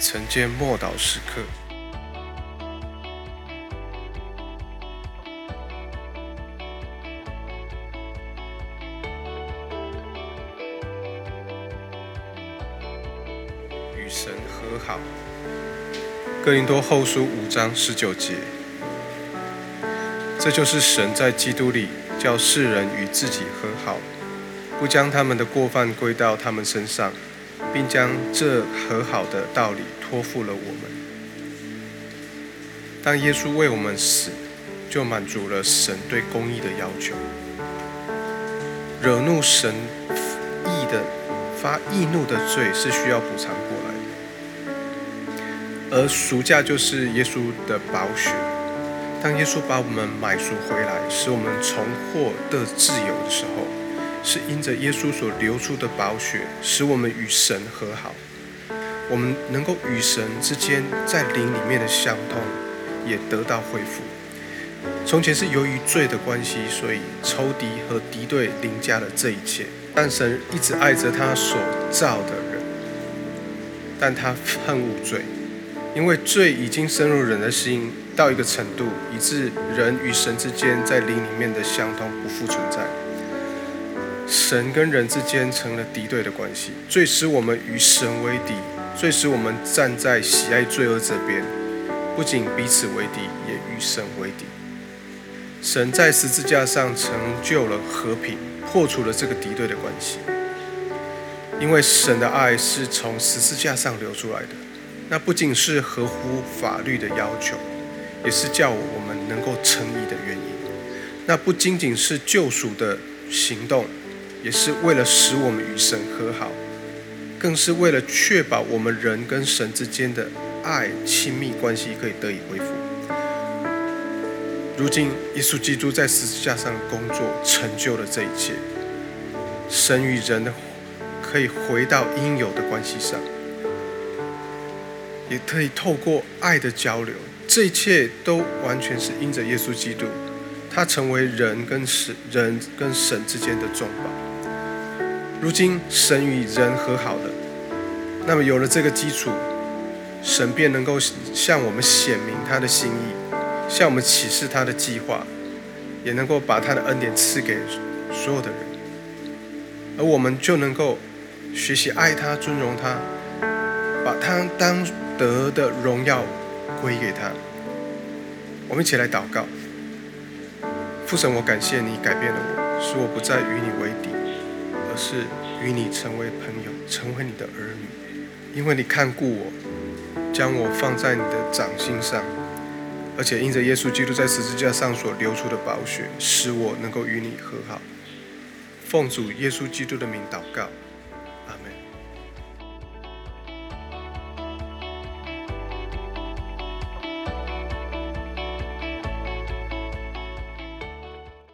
晨间默祷时刻。与神和好。哥林多后书五章十九节，这就是神在基督里叫世人与自己和好，不将他们的过犯归到他们身上，并将这和好的道理托付了我们。当耶稣为我们死，就满足了神对公义的要求。惹怒神义的、发易怒的罪是需要补偿过来的，而赎价就是耶稣的宝血。当耶稣把我们买赎回来，使我们重获得自由的时候，是因着耶稣所流出的宝血，使我们与神和好。我们能够与神之间在灵里面的相通，也得到恢复。从前是由于罪的关系，所以仇敌和敌对凌驾了这一切。但神一直爱着他所造的人，但他恨恶罪，因为罪已经深入人的心到一个程度，以致人与神之间在灵里面的相通不复存在。神跟人之间成了敌对的关系，最使我们与神为敌，最使我们站在喜爱罪恶这边，不仅彼此为敌，也与神为敌。神在十字架上成就了和平，破除了这个敌对的关系。因为神的爱是从十字架上流出来的，那不仅是合乎法律的要求，也是叫我们能够称义的原因。那不仅仅是救赎的行动，也是为了使我们与神和好，更是为了确保我们人跟神之间的爱亲密关系可以得以恢复。如今，耶稣基督在十字架上工作成就了这一切，神与人的可以回到应有的关系上，也可以透过爱的交流，这一切都完全是因着耶稣基督，他成为人跟神、人跟神之间的重宝。如今，神与人和好了，那么有了这个基础，神便能够向我们显明他的心意。向我们启示他的计划，也能够把他的恩典赐给所有的人，而我们就能够学习爱他、尊荣他，把他当得的荣耀归给他。我们一起来祷告：父神，我感谢你改变了我，使我不再与你为敌，而是与你成为朋友，成为你的儿女。因为你看顾我，将我放在你的掌心上。而且因着耶稣基督在十字架上所流出的宝血，使我能够与你和好。奉主耶稣基督的名祷告。